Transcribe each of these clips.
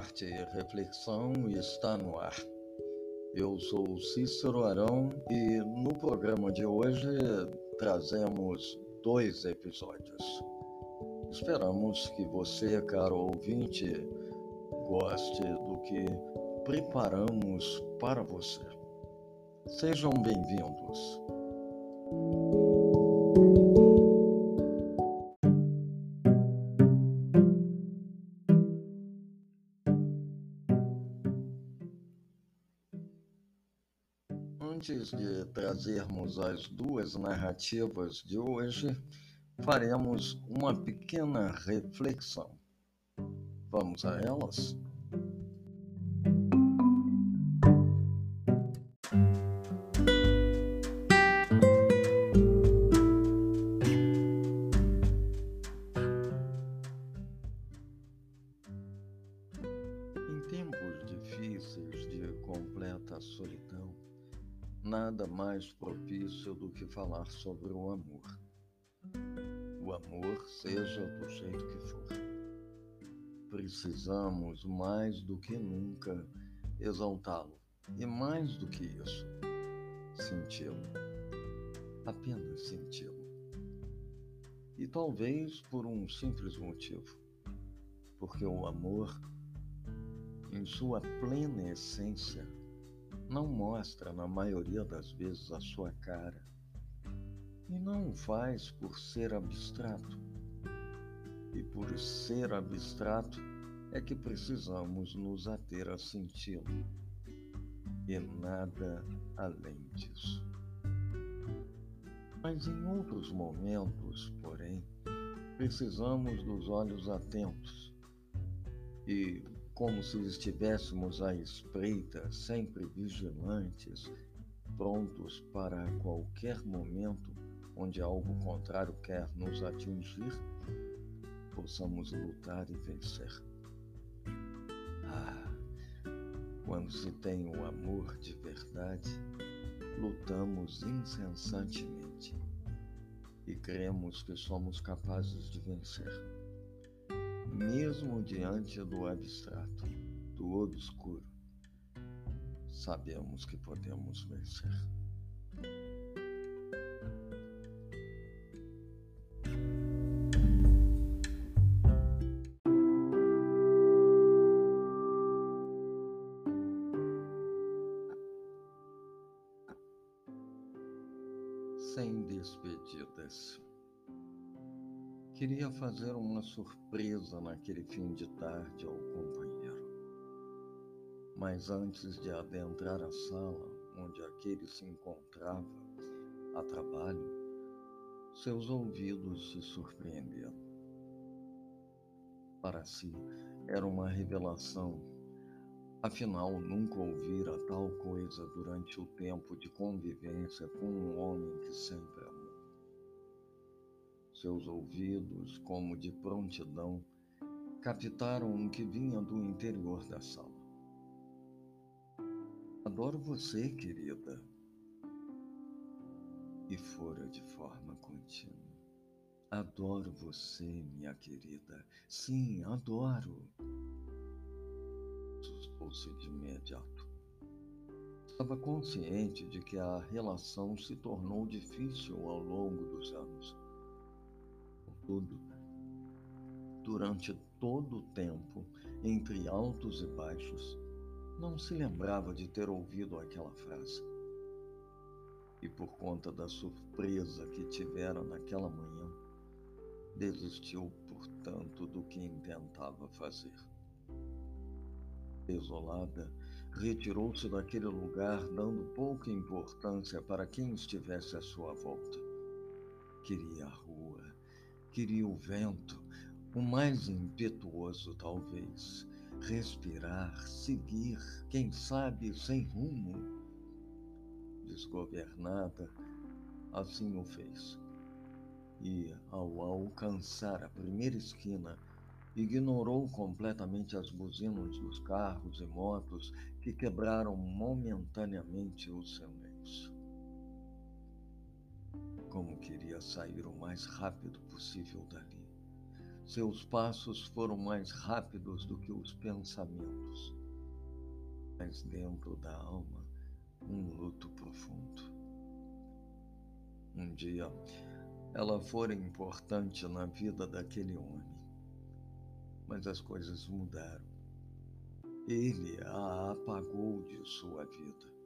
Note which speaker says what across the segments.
Speaker 1: Arte e Reflexão está no ar. Eu sou Cícero Arão e no programa de hoje trazemos dois episódios. Esperamos que você, caro ouvinte, goste do que preparamos para você. Sejam bem-vindos. Antes de trazermos as duas narrativas de hoje, faremos uma pequena reflexão. Vamos a elas? Que falar sobre o amor. O amor, seja do jeito que for. Precisamos mais do que nunca exaltá-lo e mais do que isso, senti-lo. Apenas senti-lo. E talvez por um simples motivo. Porque o amor, em sua plena essência, não mostra, na maioria das vezes, a sua cara. E não faz por ser abstrato. E por ser abstrato é que precisamos nos ater a senti-lo. E nada além disso. Mas em outros momentos, porém, precisamos dos olhos atentos e como se estivéssemos à espreita, sempre vigilantes, prontos para qualquer momento onde algo contrário quer nos atingir, possamos lutar e vencer. Ah, quando se tem o amor de verdade, lutamos incessantemente e cremos que somos capazes de vencer mesmo diante do abstrato, do obscuro, sabemos que podemos vencer. Queria fazer uma surpresa naquele fim de tarde ao companheiro. Mas antes de adentrar a sala onde aquele se encontrava a trabalho, seus ouvidos se surpreenderam. Para si, era uma revelação. Afinal, nunca ouvira tal coisa durante o tempo de convivência com um homem que sempre amou seus ouvidos, como de prontidão, captaram o que vinha do interior da sala. Adoro você, querida. E fora de forma contínua. Adoro você, minha querida. Sim, adoro. Assustou-se de imediato. Estava consciente de que a relação se tornou difícil ao longo dos anos tudo. Durante todo o tempo, entre altos e baixos, não se lembrava de ter ouvido aquela frase. E por conta da surpresa que tivera naquela manhã, desistiu, portanto, do que intentava fazer. Desolada, retirou-se daquele lugar, dando pouca importância para quem estivesse à sua volta. Queria Queria o vento, o mais impetuoso talvez, respirar, seguir, quem sabe sem rumo. Desgovernada, assim o fez. E, ao alcançar a primeira esquina, ignorou completamente as buzinas dos carros e motos que quebraram momentaneamente o silêncio como queria sair o mais rápido possível dali, Seus passos foram mais rápidos do que os pensamentos, mas dentro da alma, um luto profundo. Um dia, ela fora importante na vida daquele homem, mas as coisas mudaram. Ele a apagou de sua vida.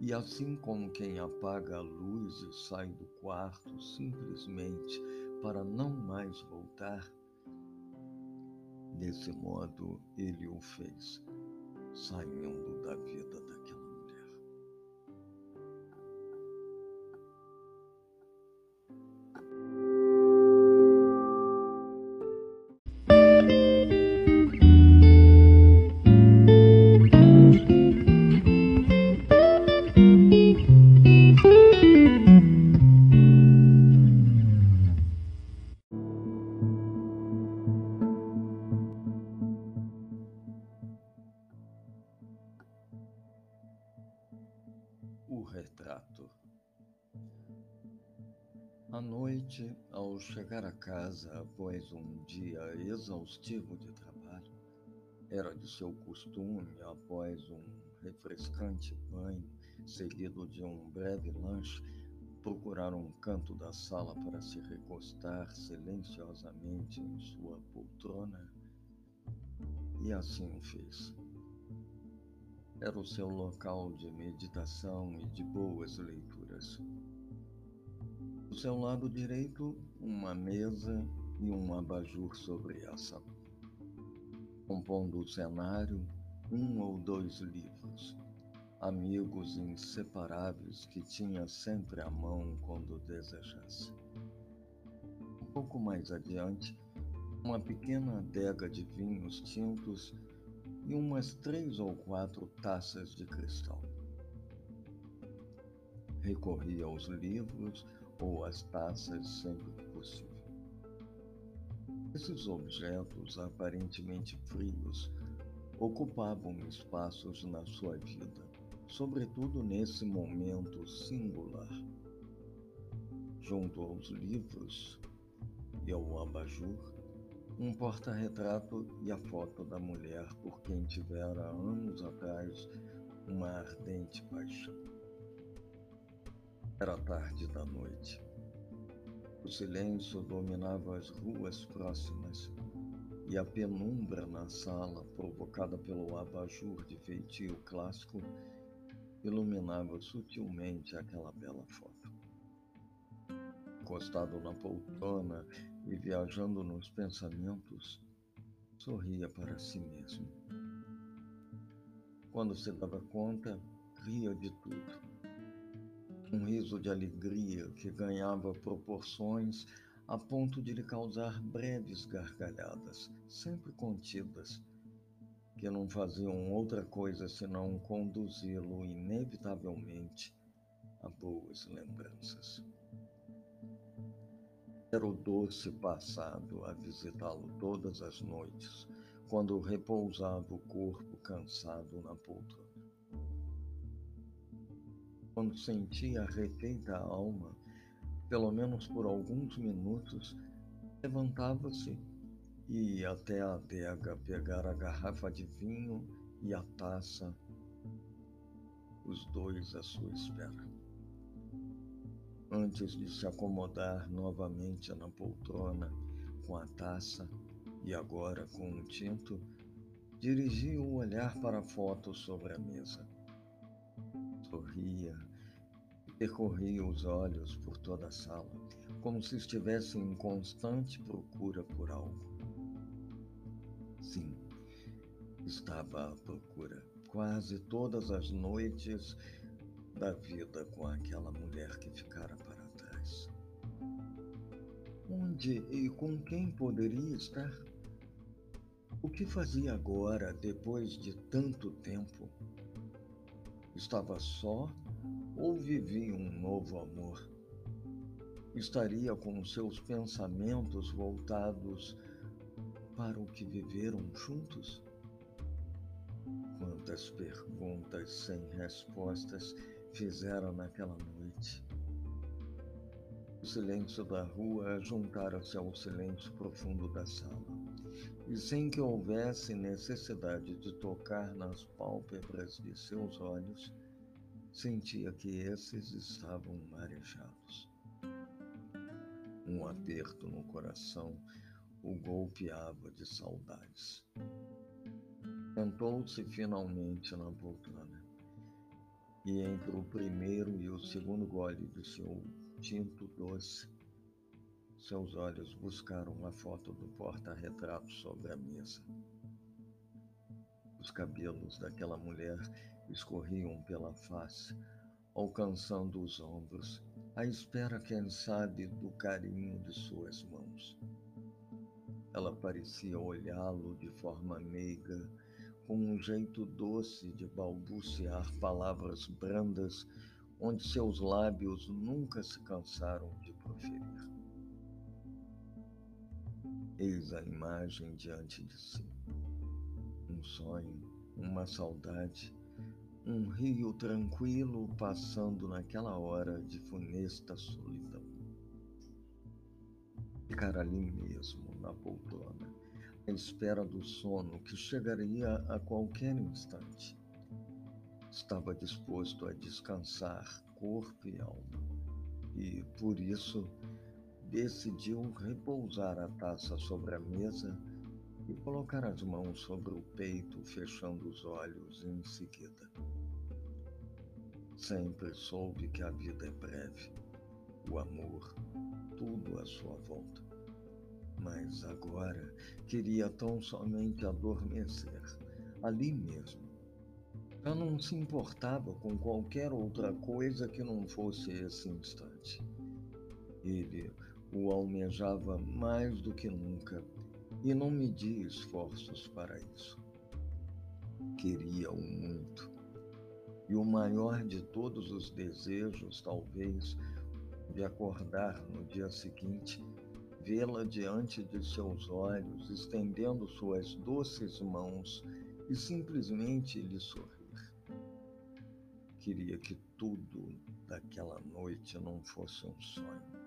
Speaker 1: E assim como quem apaga a luz e sai do quarto simplesmente para não mais voltar, Desse modo, ele o fez, saindo da vida daquela chegar a casa após um dia exaustivo de trabalho, era de seu costume, após um refrescante banho, seguido de um breve lanche, procurar um canto da sala para se recostar silenciosamente em sua poltrona. E assim o fez. Era o seu local de meditação e de boas leituras. Do seu lado direito, uma mesa e um abajur sobre essa. Compondo o cenário, um ou dois livros, amigos inseparáveis que tinha sempre à mão quando desejasse. Um pouco mais adiante, uma pequena adega de vinhos tintos e umas três ou quatro taças de cristal. Recorria aos livros ou às taças sempre que possível. Esses objetos aparentemente frios ocupavam espaços na sua vida, sobretudo nesse momento singular. Junto aos livros e ao abajur, um porta-retrato e a foto da mulher por quem tivera anos atrás uma ardente paixão. Era tarde da noite. O silêncio dominava as ruas próximas e a penumbra na sala, provocada pelo abajur de feitio clássico, iluminava sutilmente aquela bela foto. Encostado na poltrona e viajando nos pensamentos, sorria para si mesmo. Quando se dava conta, ria de tudo. Um riso de alegria que ganhava proporções a ponto de lhe causar breves gargalhadas, sempre contidas, que não faziam outra coisa senão conduzi-lo inevitavelmente a boas lembranças. Era o doce passado a visitá-lo todas as noites, quando repousava o corpo cansado na poltrona. Quando sentia arrefeita a alma, pelo menos por alguns minutos, levantava-se e ia até a adega pegar a garrafa de vinho e a taça, os dois à sua espera antes de se acomodar novamente na poltrona com a taça e agora com um tinto, dirigia o olhar para a foto sobre a mesa. Sorria percorria os olhos por toda a sala, como se estivesse em constante procura por algo. Sim, estava à procura quase todas as noites da vida com aquela mulher que ficara para trás. Onde e com quem poderia estar? O que fazia agora, depois de tanto tempo? Estava só ou vivia um novo amor? Estaria com seus pensamentos voltados para o que viveram juntos? Quantas perguntas sem respostas fizeram naquela noite. O silêncio da rua juntara-se ao silêncio profundo da sala, e sem que houvesse necessidade de tocar nas pálpebras de seus olhos, sentia que esses estavam marejados. Um aperto no coração o golpeava de saudades. Sentou-se finalmente na poltrona, e entre o primeiro e o segundo gole do seu tinto doce, seus olhos buscaram a foto do porta-retrato sobre a mesa. Os cabelos daquela mulher escorriam pela face, alcançando os ombros, à espera, quem sabe, do carinho de suas mãos. Ela parecia olhá-lo de forma meiga, com um jeito doce de balbuciar palavras brandas, onde seus lábios nunca se cansaram de proferir. Eis a imagem diante de si. Um sonho, uma saudade, um rio tranquilo passando naquela hora de funesta solidão. Ficar ali mesmo, na poltrona, à espera do sono que chegaria a qualquer instante. Estava disposto a descansar corpo e alma, e, por isso, decidiu repousar a taça sobre a mesa e colocar as mãos sobre o peito, fechando os olhos em seguida. Sempre soube que a vida é breve, o amor, tudo à sua volta. Mas agora queria tão somente adormecer, ali mesmo. Já não se importava com qualquer outra coisa que não fosse esse instante. Ele o almejava mais do que nunca e não media esforços para isso. Queria-o muito. E o maior de todos os desejos, talvez, de acordar no dia seguinte, vê-la diante de seus olhos, estendendo suas doces mãos e simplesmente lhe sorrir. Queria que tudo daquela noite não fosse um sonho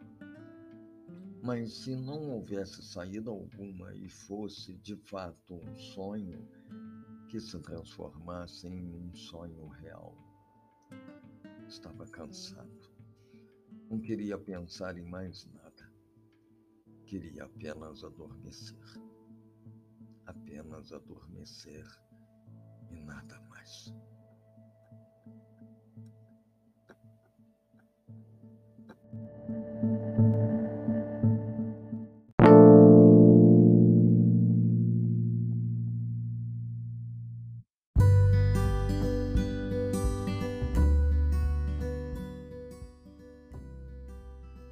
Speaker 1: mas se não houvesse saída alguma e fosse de fato um sonho que se transformasse em um sonho real. Estava cansado. Não queria pensar em mais nada. Queria apenas adormecer. Apenas adormecer e nada mais.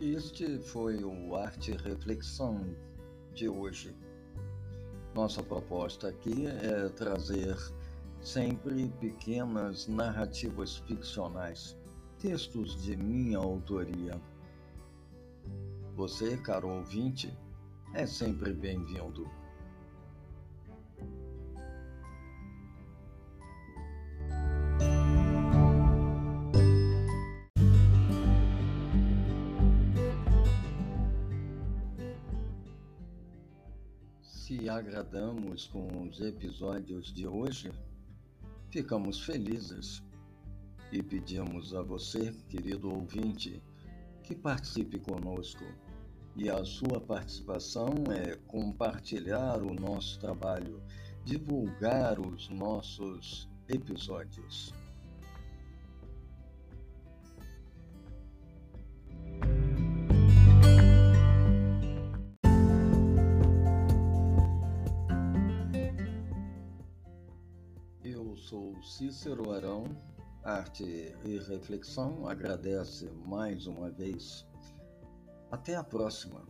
Speaker 1: Este foi o Arte Reflexão de hoje. Nossa proposta aqui é trazer sempre pequenas narrativas ficcionais, textos de minha autoria. Você, caro ouvinte, é sempre bem-vindo. Agradamos com os episódios de hoje, ficamos felizes e pedimos a você, querido ouvinte, que participe conosco. E a sua participação é compartilhar o nosso trabalho, divulgar os nossos episódios. Cícero Arão, Arte e Reflexão agradece mais uma vez. Até a próxima.